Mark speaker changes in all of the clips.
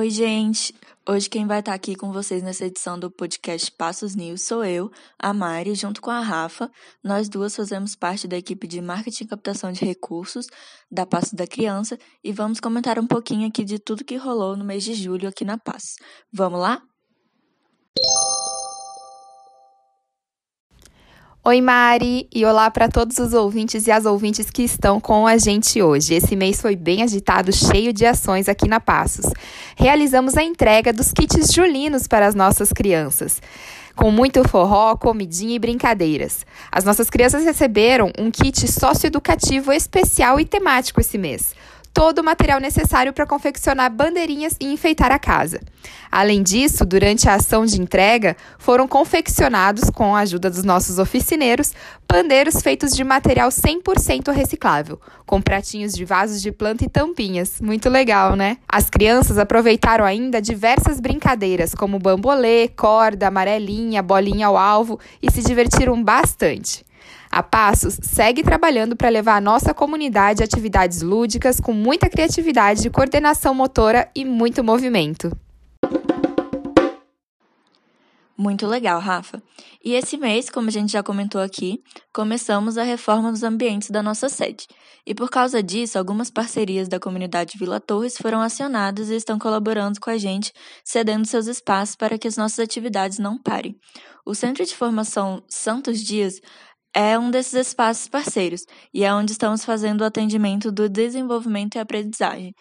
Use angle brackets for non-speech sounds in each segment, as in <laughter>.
Speaker 1: Oi, gente! Hoje quem vai estar aqui com vocês nessa edição do podcast Passos News sou eu, a Mari, junto com a Rafa. Nós duas fazemos parte da equipe de marketing e captação de recursos da Passos da Criança e vamos comentar um pouquinho aqui de tudo que rolou no mês de julho aqui na Passos. Vamos lá?
Speaker 2: Oi, Mari, e olá para todos os ouvintes e as ouvintes que estão com a gente hoje. Esse mês foi bem agitado, cheio de ações aqui na Passos. Realizamos a entrega dos kits julinos para as nossas crianças com muito forró, comidinha e brincadeiras. As nossas crianças receberam um kit socioeducativo especial e temático esse mês todo o material necessário para confeccionar bandeirinhas e enfeitar a casa. Além disso, durante a ação de entrega, foram confeccionados, com a ajuda dos nossos oficineiros, pandeiros feitos de material 100% reciclável, com pratinhos de vasos de planta e tampinhas. Muito legal, né? As crianças aproveitaram ainda diversas brincadeiras, como bambolê, corda, amarelinha, bolinha ao alvo e se divertiram bastante. A Passos segue trabalhando para levar a nossa comunidade a atividades lúdicas com muita criatividade, coordenação motora e muito movimento.
Speaker 1: Muito legal, Rafa. E esse mês, como a gente já comentou aqui, começamos a reforma dos ambientes da nossa sede. E por causa disso, algumas parcerias da comunidade Vila Torres foram acionadas e estão colaborando com a gente, cedendo seus espaços para que as nossas atividades não parem. O Centro de Formação Santos Dias é um desses espaços parceiros e é onde estamos fazendo o atendimento do desenvolvimento e aprendizagem.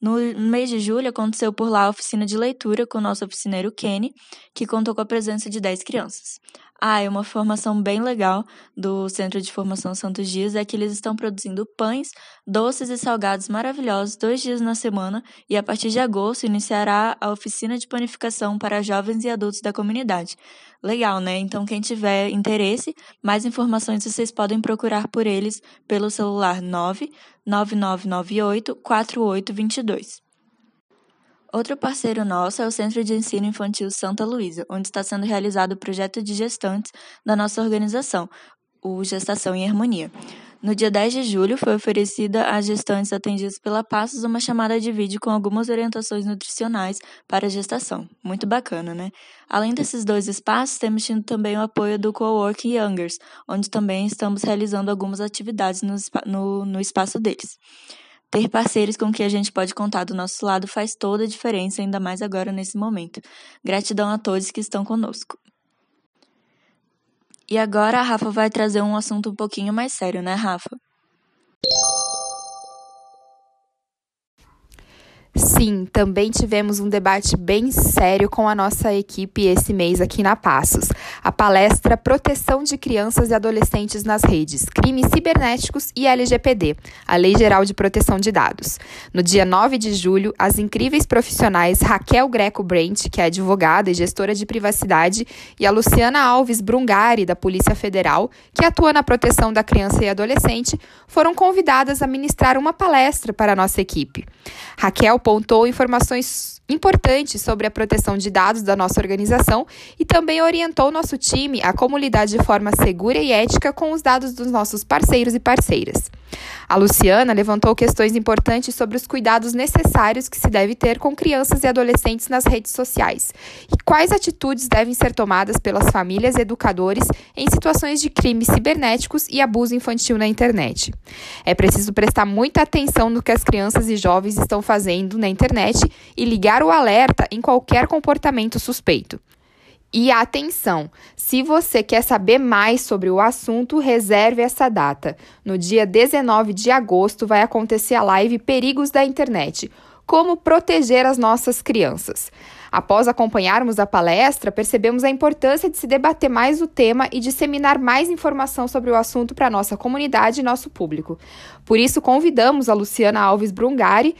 Speaker 1: No mês de julho, aconteceu por lá a oficina de leitura com o nosso oficineiro Kenny, que contou com a presença de 10 crianças. Ah, e uma formação bem legal do Centro de Formação Santos Dias é que eles estão produzindo pães, doces e salgados maravilhosos dois dias na semana e a partir de agosto iniciará a oficina de panificação para jovens e adultos da comunidade. Legal, né? Então, quem tiver interesse, mais informações vocês podem procurar por eles pelo celular 99998 4822. Outro parceiro nosso é o Centro de Ensino Infantil Santa Luísa, onde está sendo realizado o projeto de gestantes da nossa organização, o Gestação em Harmonia. No dia 10 de julho, foi oferecida às gestantes atendidas pela Passos uma chamada de vídeo com algumas orientações nutricionais para a gestação. Muito bacana, né? Além desses dois espaços, temos tido também o apoio do Coworking Youngers, onde também estamos realizando algumas atividades no, no, no espaço deles. Ter parceiros com quem a gente pode contar do nosso lado faz toda a diferença, ainda mais agora nesse momento. Gratidão a todos que estão conosco. E agora a Rafa vai trazer um assunto um pouquinho mais sério, né, Rafa?
Speaker 2: Sim, também tivemos um debate bem sério com a nossa equipe esse mês aqui na Passos. A palestra Proteção de Crianças e Adolescentes nas Redes, Crimes Cibernéticos e LGPD, a Lei Geral de Proteção de Dados. No dia 9 de julho, as incríveis profissionais Raquel Greco Brent, que é advogada e gestora de privacidade, e a Luciana Alves Brungari, da Polícia Federal, que atua na proteção da criança e adolescente, foram convidadas a ministrar uma palestra para a nossa equipe. Raquel apontou informações importantes sobre a proteção de dados da nossa organização e também orientou nosso time a como lidar de forma segura e ética com os dados dos nossos parceiros e parceiras. A Luciana levantou questões importantes sobre os cuidados necessários que se deve ter com crianças e adolescentes nas redes sociais e quais atitudes devem ser tomadas pelas famílias e educadores em situações de crimes cibernéticos e abuso infantil na internet. É preciso prestar muita atenção no que as crianças e jovens estão fazendo na internet e ligar o alerta em qualquer comportamento suspeito. E atenção, se você quer saber mais sobre o assunto, reserve essa data. No dia 19 de agosto vai acontecer a live Perigos da Internet. Como proteger as nossas crianças. Após acompanharmos a palestra, percebemos a importância de se debater mais o tema e disseminar mais informação sobre o assunto para nossa comunidade e nosso público. Por isso, convidamos a Luciana Alves Brungari,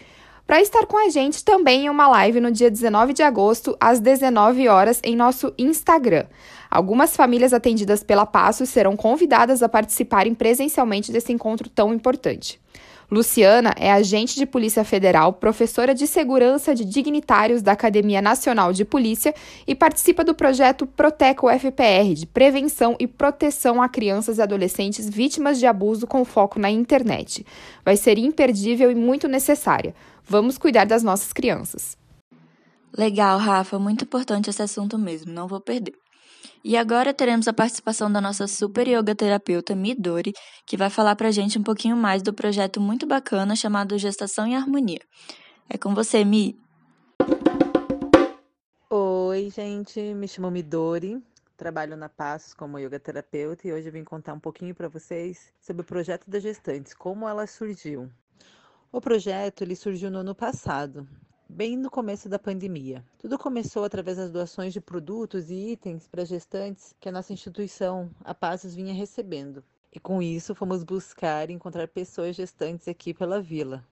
Speaker 2: para estar com a gente também em uma live no dia 19 de agosto, às 19 horas, em nosso Instagram. Algumas famílias atendidas pela Passo serão convidadas a participarem presencialmente desse encontro tão importante. Luciana é agente de Polícia Federal, professora de segurança de dignitários da Academia Nacional de Polícia e participa do projeto Proteco FPR, de prevenção e proteção a crianças e adolescentes vítimas de abuso com foco na internet. Vai ser imperdível e muito necessária. Vamos cuidar das nossas crianças.
Speaker 1: Legal, Rafa, muito importante esse assunto mesmo, não vou perder. E agora teremos a participação da nossa super yoga terapeuta Midori, que vai falar pra gente um pouquinho mais do projeto muito bacana chamado Gestação em Harmonia. É com você, Mi.
Speaker 3: Oi, gente, me chamo Midori, trabalho na Passos como yoga terapeuta e hoje eu vim contar um pouquinho para vocês sobre o projeto das gestantes, como ela surgiu. O projeto ele surgiu no ano passado, bem no começo da pandemia. Tudo começou através das doações de produtos e itens para gestantes que a nossa instituição, a Passos, vinha recebendo. E com isso fomos buscar encontrar pessoas gestantes aqui pela vila.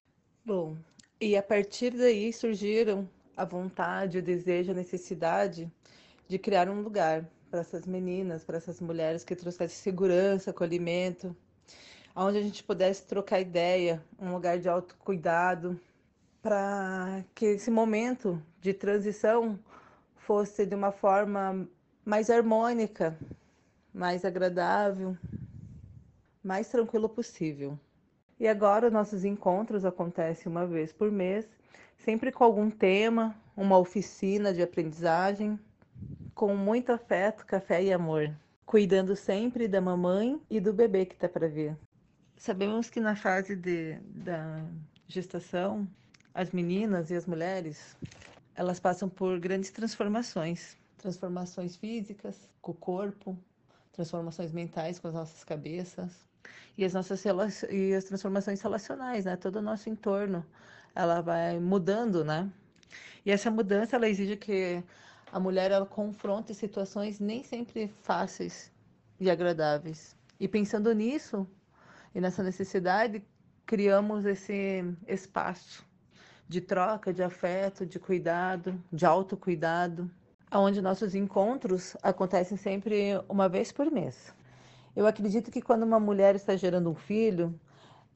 Speaker 3: Bom, e a partir daí surgiram a vontade, o desejo, a necessidade de criar um lugar para essas meninas, para essas mulheres que trouxessem segurança, acolhimento, onde a gente pudesse trocar ideia, um lugar de autocuidado, para que esse momento de transição fosse de uma forma mais harmônica, mais agradável, mais tranquilo possível. E agora nossos encontros acontecem uma vez por mês, sempre com algum tema, uma oficina de aprendizagem, com muito afeto, café e amor, cuidando sempre da mamãe e do bebê que está para vir. Sabemos que na fase de, da gestação, as meninas e as mulheres, elas passam por grandes transformações, transformações físicas com o corpo, transformações mentais com as nossas cabeças e as nossas e as transformações relacionais, né? Todo o nosso entorno, ela vai mudando, né? E essa mudança ela exige que a mulher ela confronte situações nem sempre fáceis e agradáveis. E pensando nisso, e nessa necessidade, criamos esse espaço de troca, de afeto, de cuidado, de autocuidado, onde nossos encontros acontecem sempre uma vez por mês. Eu acredito que quando uma mulher está gerando um filho,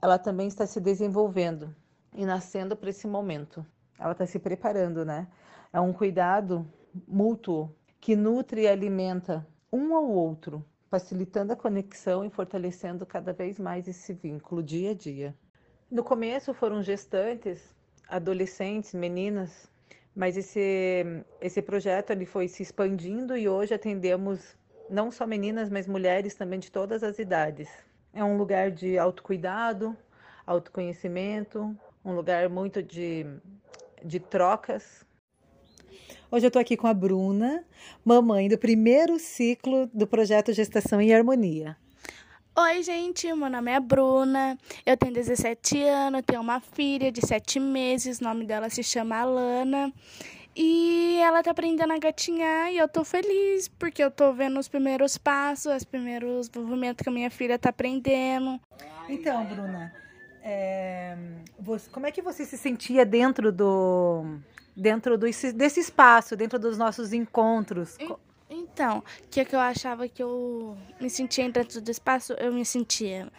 Speaker 3: ela também está se desenvolvendo e nascendo para esse momento. Ela está se preparando, né? É um cuidado mútuo que nutre e alimenta um ao outro facilitando a conexão e fortalecendo cada vez mais esse vínculo dia a dia. No começo foram gestantes, adolescentes, meninas, mas esse, esse projeto ele foi se expandindo e hoje atendemos não só meninas, mas mulheres também de todas as idades. É um lugar de autocuidado, autoconhecimento, um lugar muito de, de trocas
Speaker 4: Hoje eu estou aqui com a Bruna, mamãe do primeiro ciclo do projeto Gestação em Harmonia.
Speaker 5: Oi, gente, meu nome é Bruna, eu tenho 17 anos, tenho uma filha de 7 meses, o nome dela se chama Alana. E ela tá aprendendo a gatinhar e eu tô feliz porque eu tô vendo os primeiros passos, os primeiros movimentos que a minha filha tá aprendendo.
Speaker 4: Então, Bruna, é, você, como é que você se sentia dentro do, dentro do, desse espaço, dentro dos nossos encontros?
Speaker 5: Então, o que, é que eu achava que eu me sentia dentro do espaço, eu me sentia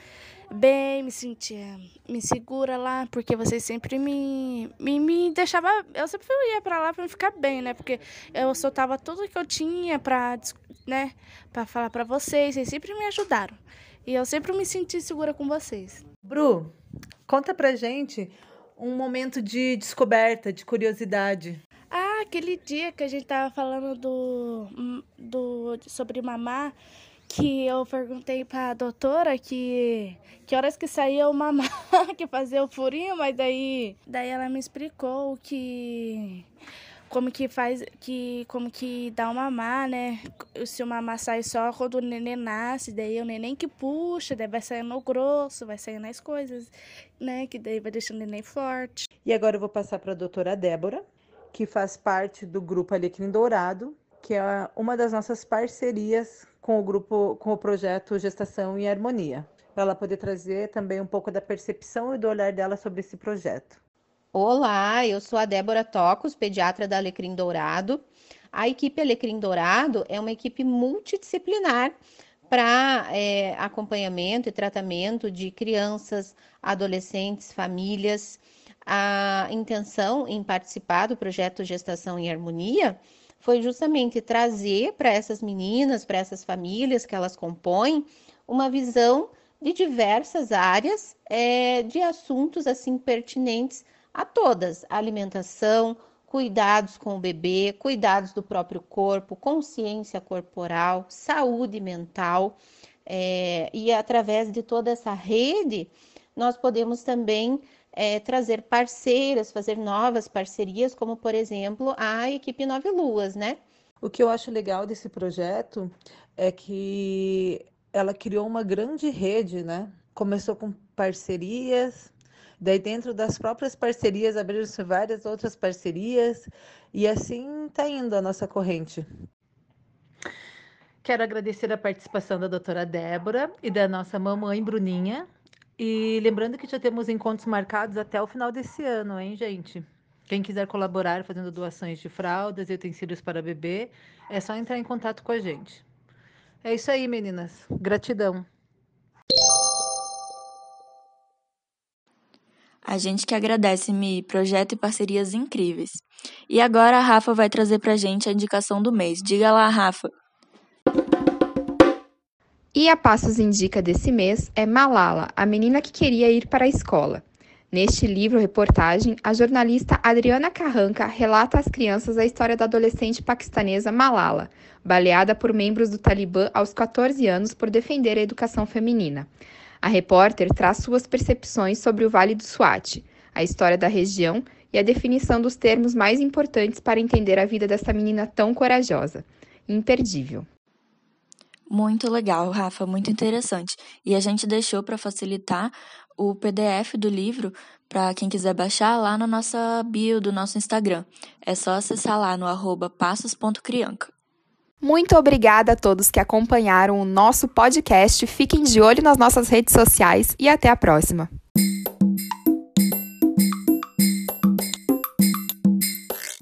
Speaker 5: bem, me sentia me segura lá, porque vocês sempre me, me, me deixava, eu sempre ia para lá para me ficar bem, né? Porque eu soltava tudo que eu tinha para, né, para falar para vocês, vocês sempre me ajudaram. E eu sempre me senti segura com vocês.
Speaker 4: Bru, conta pra gente um momento de descoberta, de curiosidade?
Speaker 5: Aquele dia que a gente tava falando do, do sobre mamar, que eu perguntei pra doutora que que horas que saía o mamar, <laughs> que fazia o furinho, mas daí daí ela me explicou que como que faz, que, como que dá o mamar, né? Se o mamar sai só quando o neném nasce, daí o neném que puxa, daí vai sair no grosso, vai sair nas coisas, né? Que daí vai deixando o neném forte.
Speaker 3: E agora eu vou passar para a doutora Débora, que faz parte do grupo Alecrim Dourado, que é uma das nossas parcerias com o grupo, com o projeto Gestação em Harmonia, para ela poder trazer também um pouco da percepção e do olhar dela sobre esse projeto.
Speaker 6: Olá, eu sou a Débora Tocos, pediatra da Alecrim Dourado. A equipe Alecrim Dourado é uma equipe multidisciplinar para é, acompanhamento e tratamento de crianças, adolescentes, famílias. A intenção em participar do projeto Gestação em Harmonia foi justamente trazer para essas meninas, para essas famílias que elas compõem, uma visão de diversas áreas é, de assuntos assim pertinentes a todas: alimentação, cuidados com o bebê, cuidados do próprio corpo, consciência corporal, saúde mental. É, e através de toda essa rede, nós podemos também é, trazer parceiras, fazer novas parcerias, como por exemplo a equipe Nove Luas, né?
Speaker 3: O que eu acho legal desse projeto é que ela criou uma grande rede, né? Começou com parcerias, daí dentro das próprias parcerias abriram-se várias outras parcerias e assim está indo a nossa corrente.
Speaker 4: Quero agradecer a participação da doutora Débora e da nossa mamãe Bruninha. E lembrando que já temos encontros marcados até o final desse ano, hein, gente? Quem quiser colaborar fazendo doações de fraldas e utensílios para bebê, é só entrar em contato com a gente. É isso aí, meninas. Gratidão.
Speaker 1: A gente que agradece, Mi, projeto e parcerias incríveis. E agora a Rafa vai trazer pra gente a indicação do mês. Diga lá, Rafa.
Speaker 2: E a Passos Indica desse mês é Malala, a menina que queria ir para a escola. Neste livro-reportagem, a jornalista Adriana Carranca relata às crianças a história da adolescente paquistanesa Malala, baleada por membros do Talibã aos 14 anos por defender a educação feminina. A repórter traz suas percepções sobre o Vale do Swat, a história da região e a definição dos termos mais importantes para entender a vida dessa menina tão corajosa. Imperdível.
Speaker 1: Muito legal, Rafa, muito interessante. E a gente deixou para facilitar o PDF do livro para quem quiser baixar lá na nossa bio do nosso Instagram. É só acessar lá no arroba passos.crianca.
Speaker 2: Muito obrigada a todos que acompanharam o nosso podcast. Fiquem de olho nas nossas redes sociais e até a próxima.